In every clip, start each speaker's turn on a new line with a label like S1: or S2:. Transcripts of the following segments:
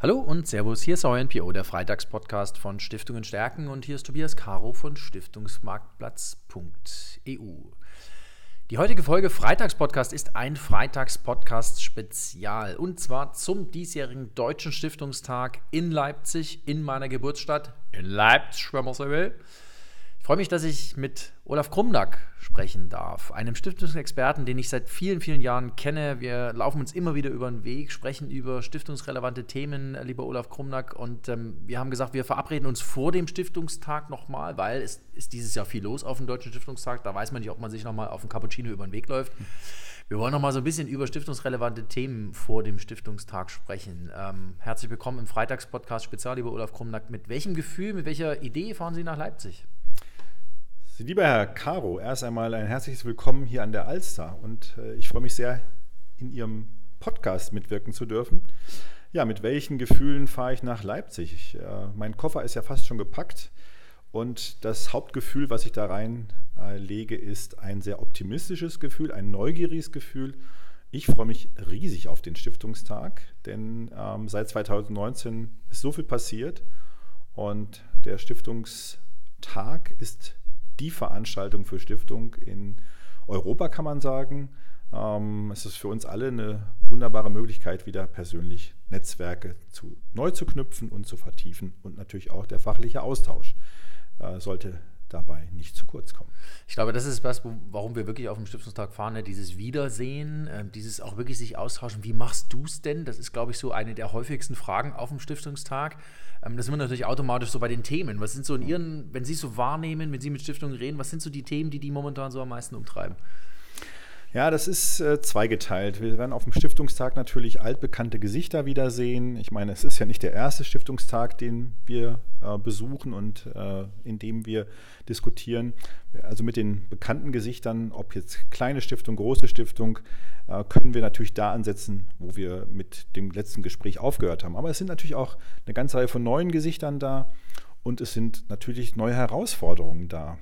S1: Hallo und Servus, hier ist euer NPO, der Freitagspodcast von Stiftungen stärken und hier ist Tobias Caro von Stiftungsmarktplatz.eu. Die heutige Folge Freitagspodcast ist ein Freitagspodcast-Spezial und zwar zum diesjährigen Deutschen Stiftungstag in Leipzig, in meiner Geburtsstadt, in Leipzig, wenn man so will freue mich, dass ich mit Olaf Krumnack sprechen darf, einem Stiftungsexperten, den ich seit vielen, vielen Jahren kenne. Wir laufen uns immer wieder über den Weg, sprechen über stiftungsrelevante Themen, lieber Olaf Krumnack. Und ähm, wir haben gesagt, wir verabreden uns vor dem Stiftungstag nochmal, weil es ist dieses Jahr viel los auf dem Deutschen Stiftungstag. Da weiß man nicht, ob man sich nochmal auf dem Cappuccino über den Weg läuft. Wir wollen nochmal so ein bisschen über stiftungsrelevante Themen vor dem Stiftungstag sprechen. Ähm, herzlich willkommen im Freitagspodcast Spezial, lieber Olaf Krumnack. Mit welchem Gefühl, mit welcher Idee fahren Sie nach Leipzig?
S2: Lieber Herr Caro, erst einmal ein herzliches Willkommen hier an der Alster und äh, ich freue mich sehr, in Ihrem Podcast mitwirken zu dürfen. Ja, mit welchen Gefühlen fahre ich nach Leipzig? Ich, äh, mein Koffer ist ja fast schon gepackt und das Hauptgefühl, was ich da reinlege, äh, ist ein sehr optimistisches Gefühl, ein neugieriges Gefühl. Ich freue mich riesig auf den Stiftungstag, denn ähm, seit 2019 ist so viel passiert und der Stiftungstag ist die Veranstaltung für Stiftung in Europa, kann man sagen. Ähm, es ist für uns alle eine wunderbare Möglichkeit, wieder persönlich Netzwerke zu, neu zu knüpfen und zu vertiefen. Und natürlich auch der fachliche Austausch äh, sollte dabei nicht zu kurz kommen.
S1: Ich glaube, das ist was, warum wir wirklich auf dem Stiftungstag fahren, ne? dieses Wiedersehen, äh, dieses auch wirklich sich austauschen. Wie machst du es denn? Das ist, glaube ich, so eine der häufigsten Fragen auf dem Stiftungstag. Ähm, das sind wir natürlich automatisch so bei den Themen. Was sind so in Ihren, wenn Sie es so wahrnehmen, wenn Sie mit Stiftungen reden, was sind so die Themen, die die momentan so am meisten umtreiben?
S2: Ja, das ist äh, zweigeteilt. Wir werden auf dem Stiftungstag natürlich altbekannte Gesichter wiedersehen. Ich meine, es ist ja nicht der erste Stiftungstag, den wir äh, besuchen und äh, in dem wir diskutieren. Also mit den bekannten Gesichtern, ob jetzt kleine Stiftung, große Stiftung, äh, können wir natürlich da ansetzen, wo wir mit dem letzten Gespräch aufgehört haben. Aber es sind natürlich auch eine ganze Reihe von neuen Gesichtern da und es sind natürlich neue Herausforderungen da.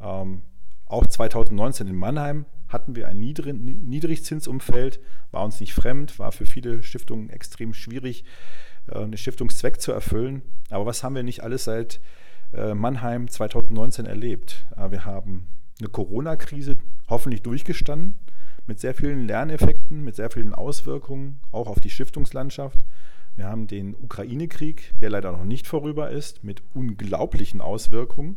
S2: Ähm, auch 2019 in Mannheim hatten wir ein Niedrigzinsumfeld, war uns nicht fremd, war für viele Stiftungen extrem schwierig, äh, einen Stiftungszweck zu erfüllen. Aber was haben wir nicht alles seit äh, Mannheim 2019 erlebt? Äh, wir haben eine Corona-Krise hoffentlich durchgestanden, mit sehr vielen Lerneffekten, mit sehr vielen Auswirkungen, auch auf die Stiftungslandschaft. Wir haben den Ukraine-Krieg, der leider noch nicht vorüber ist, mit unglaublichen Auswirkungen.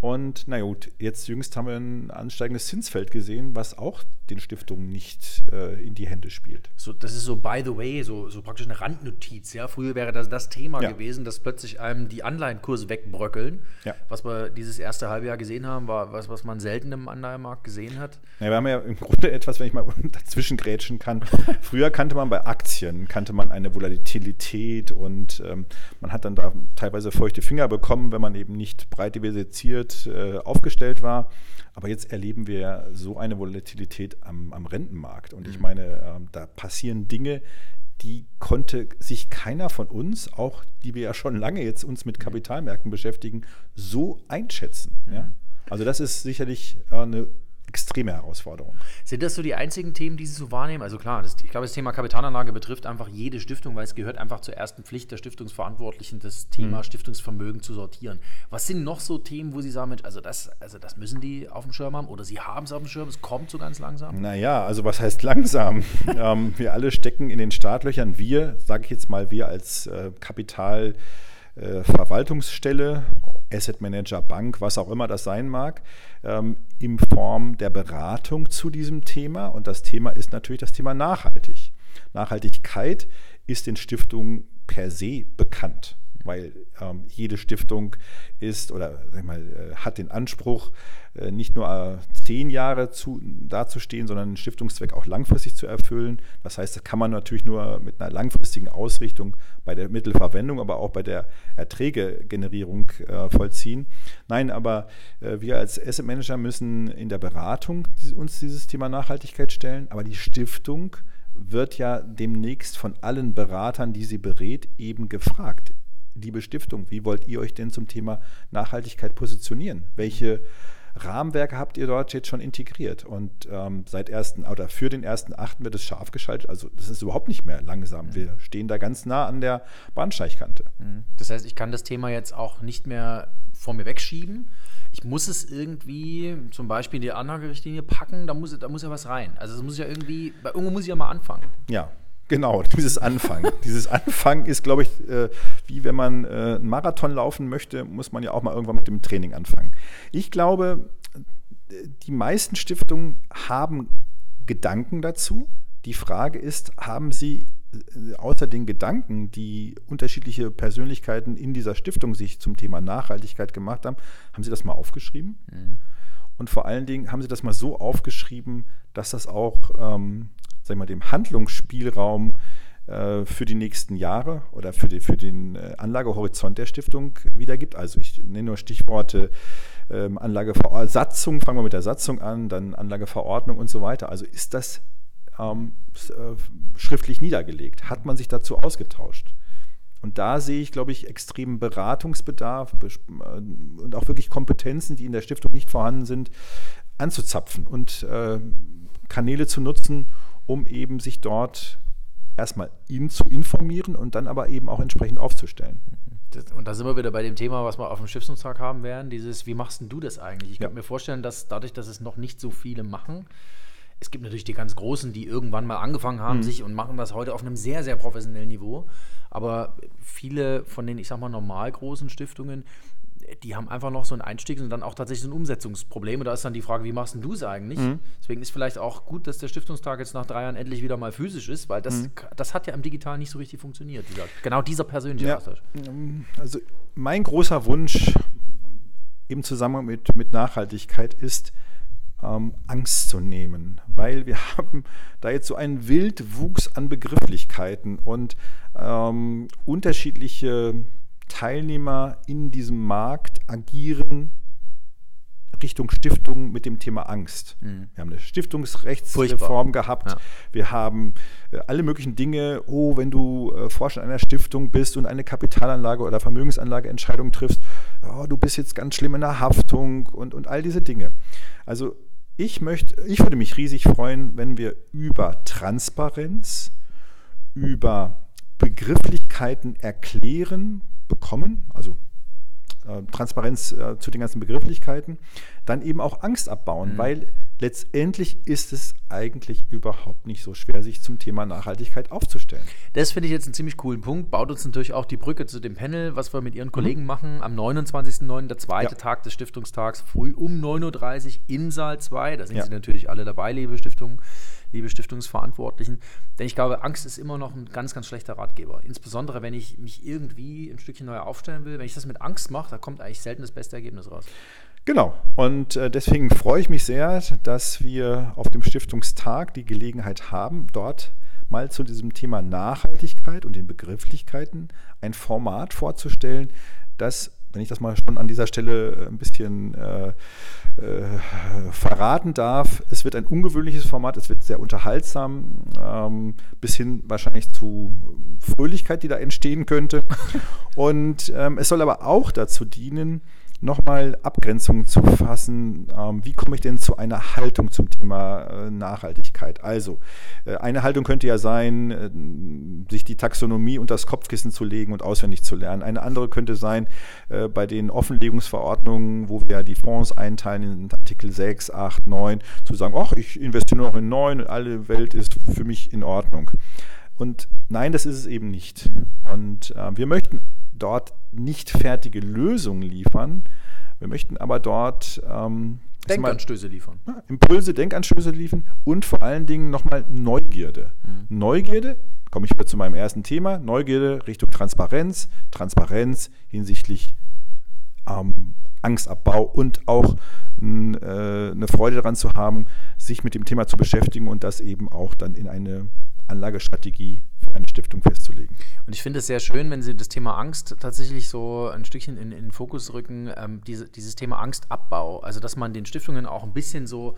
S2: Und na gut, jetzt jüngst haben wir ein ansteigendes Zinsfeld gesehen, was auch den Stiftungen nicht äh, in die Hände spielt.
S1: So, das ist so by the way, so, so praktisch eine Randnotiz. Ja? Früher wäre das das Thema ja. gewesen, dass plötzlich einem die Anleihenkurse wegbröckeln. Ja. Was wir dieses erste halbe Jahr gesehen haben, war was, was man selten im Anleihenmarkt gesehen hat.
S2: Ja, wir haben ja im Grunde etwas, wenn ich mal dazwischen grätschen kann. Früher kannte man bei Aktien, kannte man eine Volatilität und ähm, man hat dann da teilweise feuchte Finger bekommen, wenn man eben nicht breit diversifiziert äh, aufgestellt war. Aber jetzt erleben wir so eine Volatilität am, am Rentenmarkt. Und ich mhm. meine, äh, da passieren Dinge, die konnte sich keiner von uns, auch die wir ja schon lange jetzt uns mit mhm. Kapitalmärkten beschäftigen, so einschätzen. Ja? Mhm. Also das ist sicherlich äh, eine extreme Herausforderung.
S1: Sind das so die einzigen Themen, die Sie so wahrnehmen? Also klar, das, ich glaube, das Thema Kapitalanlage betrifft einfach jede Stiftung, weil es gehört einfach zur ersten Pflicht der Stiftungsverantwortlichen, das Thema mhm. Stiftungsvermögen zu sortieren. Was sind noch so Themen, wo Sie sagen, also das, also das müssen die auf dem Schirm haben oder Sie haben es auf dem Schirm, es kommt so ganz langsam?
S2: Naja, also was heißt langsam? ähm, wir alle stecken in den Startlöchern. Wir, sage ich jetzt mal, wir als äh, Kapital... Verwaltungsstelle, Asset Manager, Bank, was auch immer das sein mag, ähm, in Form der Beratung zu diesem Thema. Und das Thema ist natürlich das Thema Nachhaltig. Nachhaltigkeit ist in Stiftungen per se bekannt weil ähm, jede Stiftung ist oder mal, äh, hat den Anspruch, äh, nicht nur äh, zehn Jahre zu, dazustehen, sondern den Stiftungszweck auch langfristig zu erfüllen. Das heißt, das kann man natürlich nur mit einer langfristigen Ausrichtung bei der Mittelverwendung, aber auch bei der Erträgegenerierung äh, vollziehen. Nein, aber äh, wir als Asset Manager müssen in der Beratung uns dieses Thema Nachhaltigkeit stellen, aber die Stiftung wird ja demnächst von allen Beratern, die sie berät, eben gefragt liebe Stiftung, wie wollt ihr euch denn zum Thema Nachhaltigkeit positionieren? Welche Rahmenwerke habt ihr dort jetzt schon integriert. Und ähm, seit ersten oder für den ersten Achten wird es scharf geschaltet. Also das ist überhaupt nicht mehr langsam. Mhm. Wir stehen da ganz nah an der Bahnsteigkante.
S1: Mhm. Das heißt, ich kann das Thema jetzt auch nicht mehr vor mir wegschieben. Ich muss es irgendwie, zum Beispiel die Anlagerichtlinie packen, da muss, da muss ja was rein. Also es muss ja irgendwie, bei irgendwo muss ich ja mal anfangen.
S2: Ja, Genau, dieses Anfangen. dieses Anfangen ist, glaube ich, äh, wie wenn man äh, einen Marathon laufen möchte, muss man ja auch mal irgendwann mit dem Training anfangen. Ich glaube, die meisten Stiftungen haben Gedanken dazu. Die Frage ist, haben sie äh, außer den Gedanken, die unterschiedliche Persönlichkeiten in dieser Stiftung sich zum Thema Nachhaltigkeit gemacht haben, haben sie das mal aufgeschrieben? Mhm. Und vor allen Dingen haben sie das mal so aufgeschrieben, dass das auch ähm, sag mal, dem Handlungsspielraum äh, für die nächsten Jahre oder für, die, für den äh, Anlagehorizont der Stiftung wiedergibt. Also ich nenne nur Stichworte ähm, Anlagesatzung, fangen wir mit der Satzung an, dann Anlageverordnung und so weiter. Also ist das ähm, äh, schriftlich niedergelegt? Hat man sich dazu ausgetauscht? Und da sehe ich, glaube ich, extremen Beratungsbedarf und auch wirklich Kompetenzen, die in der Stiftung nicht vorhanden sind, anzuzapfen und äh, Kanäle zu nutzen, um eben sich dort erstmal ihn zu informieren und dann aber eben auch entsprechend aufzustellen.
S1: und da sind wir wieder bei dem Thema, was wir auf dem Stiftungstag haben werden, dieses, wie machst du das eigentlich? Ich ja. könnte mir vorstellen, dass dadurch, dass es noch nicht so viele machen, es gibt natürlich die ganz Großen, die irgendwann mal angefangen haben, mhm. sich und machen das heute auf einem sehr, sehr professionellen Niveau. Aber viele von den, ich sag mal, normal großen Stiftungen, die haben einfach noch so einen Einstieg und dann auch tatsächlich ein Umsetzungsproblem. Und da ist dann die Frage, wie machst du es eigentlich? Mhm. Deswegen ist vielleicht auch gut, dass der Stiftungstag jetzt nach drei Jahren endlich wieder mal physisch ist, weil das, mhm. das hat ja im Digitalen nicht so richtig funktioniert. Dieser, genau dieser persönliche ja. Austausch.
S2: Also mein großer Wunsch im Zusammenhang mit, mit Nachhaltigkeit ist, ähm, Angst zu nehmen, weil wir haben da jetzt so einen Wildwuchs an Begrifflichkeiten und ähm, unterschiedliche Teilnehmer in diesem Markt agieren Richtung Stiftung mit dem Thema Angst. Mhm. Wir haben eine Stiftungsrechtsreform gehabt. Ja. Wir haben äh, alle möglichen Dinge. Oh, wenn du äh, Vorstand einer Stiftung bist und eine Kapitalanlage oder Vermögensanlageentscheidung triffst, oh, du bist jetzt ganz schlimm in der Haftung und, und all diese Dinge. Also ich möchte, ich würde mich riesig freuen, wenn wir über Transparenz, über Begrifflichkeiten erklären, bekommen, also äh, Transparenz äh, zu den ganzen Begrifflichkeiten, dann eben auch Angst abbauen, mhm. weil letztendlich ist es eigentlich überhaupt nicht so schwer, sich zum Thema Nachhaltigkeit aufzustellen.
S1: Das finde ich jetzt einen ziemlich coolen Punkt. Baut uns natürlich auch die Brücke zu dem Panel, was wir mit Ihren Kollegen mhm. machen. Am 29.09., der zweite ja. Tag des Stiftungstags, früh um 9.30 Uhr in Saal 2. Da sind ja. Sie natürlich alle dabei, liebe Stiftungen liebe Stiftungsverantwortlichen. Denn ich glaube, Angst ist immer noch ein ganz, ganz schlechter Ratgeber. Insbesondere, wenn ich mich irgendwie ein Stückchen neu aufstellen will. Wenn ich das mit Angst mache, da kommt eigentlich selten das beste Ergebnis raus.
S2: Genau. Und äh, deswegen freue ich mich sehr, dass wir auf dem Stiftungstag die Gelegenheit haben, dort mal zu diesem Thema Nachhaltigkeit und den Begrifflichkeiten ein Format vorzustellen, das wenn ich das mal schon an dieser Stelle ein bisschen äh, äh, verraten darf, es wird ein ungewöhnliches Format, es wird sehr unterhaltsam, ähm, bis hin wahrscheinlich zu Fröhlichkeit, die da entstehen könnte. Und ähm, es soll aber auch dazu dienen, nochmal Abgrenzungen zu fassen. Ähm, wie komme ich denn zu einer Haltung zum Thema äh, Nachhaltigkeit? Also, äh, eine Haltung könnte ja sein, äh, sich die Taxonomie unter das Kopfkissen zu legen und auswendig zu lernen. Eine andere könnte sein, äh, bei den Offenlegungsverordnungen, wo wir ja die Fonds einteilen in Artikel 6, 8, 9, zu sagen, ach, ich investiere nur noch in 9 und alle Welt ist für mich in Ordnung. Und nein, das ist es eben nicht. Und äh, wir möchten dort nicht fertige Lösungen liefern. Wir möchten aber dort
S1: ähm, Denkanstöße liefern.
S2: Ja, Impulse, Denkanstöße liefern und vor allen Dingen nochmal Neugierde. Mhm. Neugierde, komme ich wieder zu meinem ersten Thema, Neugierde Richtung Transparenz, Transparenz hinsichtlich ähm, Angstabbau und auch äh, eine Freude daran zu haben, sich mit dem Thema zu beschäftigen und das eben auch dann in eine Anlagestrategie für eine Stiftung festzulegen.
S1: Und ich finde es sehr schön, wenn Sie das Thema Angst tatsächlich so ein Stückchen in, in den Fokus rücken, ähm, diese, dieses Thema Angstabbau. Also, dass man den Stiftungen auch ein bisschen so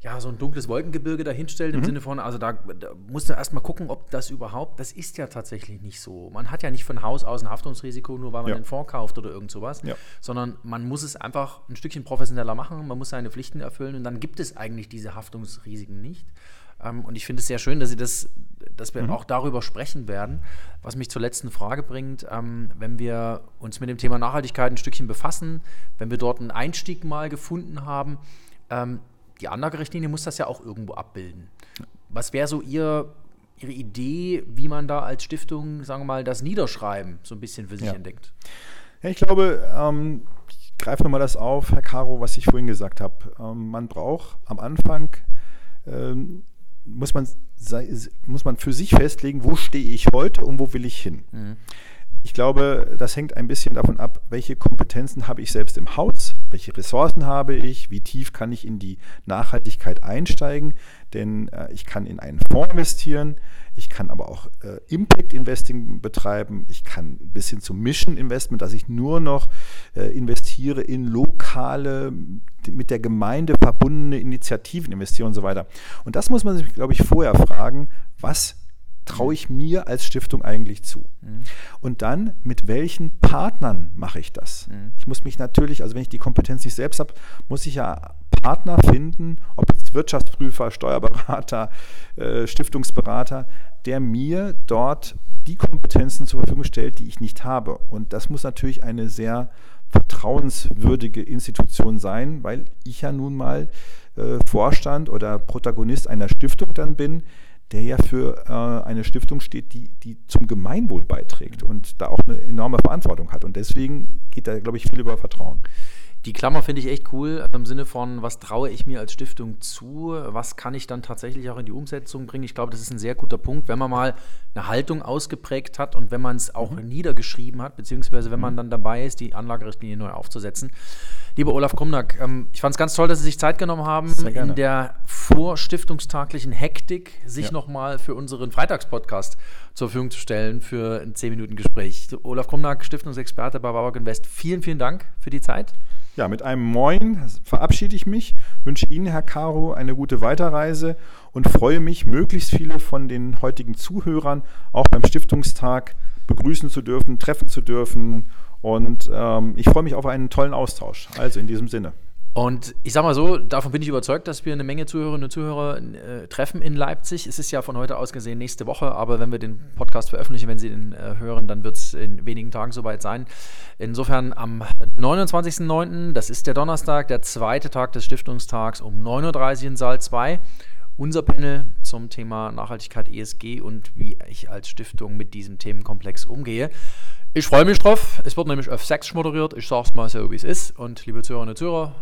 S1: ja, so ein dunkles Wolkengebirge dahinstellt, im mhm. Sinne von, also da, da musst du erstmal gucken, ob das überhaupt, das ist ja tatsächlich nicht so. Man hat ja nicht von Haus aus ein Haftungsrisiko, nur weil man ja. den Fonds kauft oder irgend sowas, ja. sondern man muss es einfach ein Stückchen professioneller machen, man muss seine Pflichten erfüllen und dann gibt es eigentlich diese Haftungsrisiken nicht. Ähm, und ich finde es sehr schön, dass Sie das, dass wir mhm. auch darüber sprechen werden, was mich zur letzten Frage bringt. Ähm, wenn wir uns mit dem Thema Nachhaltigkeit ein Stückchen befassen, wenn wir dort einen Einstieg mal gefunden haben, ähm, die Anlagerichtlinie muss das ja auch irgendwo abbilden. Was wäre so Ihr, Ihre Idee, wie man da als Stiftung, sagen wir mal, das Niederschreiben so ein bisschen für sich
S2: ja.
S1: entdeckt?
S2: Ja, ich glaube, ähm, ich greife nochmal das auf, Herr Caro, was ich vorhin gesagt habe. Ähm, man braucht am Anfang, ähm, muss, man, muss man für sich festlegen, wo stehe ich heute und wo will ich hin. Mhm. Ich glaube, das hängt ein bisschen davon ab, welche Kompetenzen habe ich selbst im Haus, welche Ressourcen habe ich, wie tief kann ich in die Nachhaltigkeit einsteigen. Denn äh, ich kann in einen Fonds investieren, ich kann aber auch äh, Impact Investing betreiben, ich kann bis hin zum Mission Investment, dass ich nur noch äh, investiere in lokale, mit der Gemeinde verbundene Initiativen investiere und so weiter. Und das muss man sich, glaube ich, vorher fragen, was traue ich mir als Stiftung eigentlich zu? Mhm. Und dann, mit welchen Partnern mache ich das? Mhm. Ich muss mich natürlich, also wenn ich die Kompetenz nicht selbst habe, muss ich ja Partner finden, ob jetzt Wirtschaftsprüfer, Steuerberater, äh, Stiftungsberater, der mir dort die Kompetenzen zur Verfügung stellt, die ich nicht habe. Und das muss natürlich eine sehr vertrauenswürdige Institution sein, weil ich ja nun mal äh, Vorstand oder Protagonist einer Stiftung dann bin, der ja für äh, eine Stiftung steht, die, die zum Gemeinwohl beiträgt und da auch eine enorme Verantwortung hat. Und deswegen geht da, glaube ich, viel über Vertrauen.
S1: Die Klammer finde ich echt cool, also im Sinne von, was traue ich mir als Stiftung zu, was kann ich dann tatsächlich auch in die Umsetzung bringen. Ich glaube, das ist ein sehr guter Punkt, wenn man mal eine Haltung ausgeprägt hat und wenn man es auch mhm. niedergeschrieben hat, beziehungsweise wenn man mhm. dann dabei ist, die Anlagerichtlinie neu aufzusetzen. Lieber Olaf Krumnack, ähm, ich fand es ganz toll, dass Sie sich Zeit genommen haben, in der vorstiftungstaglichen Hektik sich ja. nochmal für unseren Freitagspodcast zur Verfügung zu stellen für ein 10-Minuten-Gespräch. Olaf Krumnack, Stiftungsexperte bei Bauer Invest, vielen, vielen Dank für die Zeit.
S2: Ja, mit einem Moin verabschiede ich mich, wünsche Ihnen, Herr Caro, eine gute Weiterreise und freue mich, möglichst viele von den heutigen Zuhörern auch beim Stiftungstag begrüßen zu dürfen, treffen zu dürfen. Und ähm, ich freue mich auf einen tollen Austausch. Also in diesem Sinne.
S1: Und ich sage mal so, davon bin ich überzeugt, dass wir eine Menge Zuhörerinnen und Zuhörer äh, treffen in Leipzig. Es ist ja von heute aus gesehen nächste Woche, aber wenn wir den Podcast veröffentlichen, wenn Sie den äh, hören, dann wird es in wenigen Tagen soweit sein. Insofern am 29.09., das ist der Donnerstag, der zweite Tag des Stiftungstags um 9.30 Uhr in Saal 2. Unser Panel zum Thema Nachhaltigkeit ESG und wie ich als Stiftung mit diesem Themenkomplex umgehe. Ich freue mich drauf. Es wird nämlich auf Sex moderiert. Ich sage es mal so, wie es ist. Und liebe Zuhörerinnen und Zuhörer,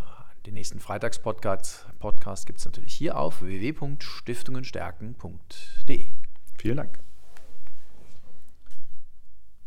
S1: den nächsten Freitagspodcast Podcast gibt es natürlich hier auf www.stiftungenstärken.de.
S2: Vielen Dank.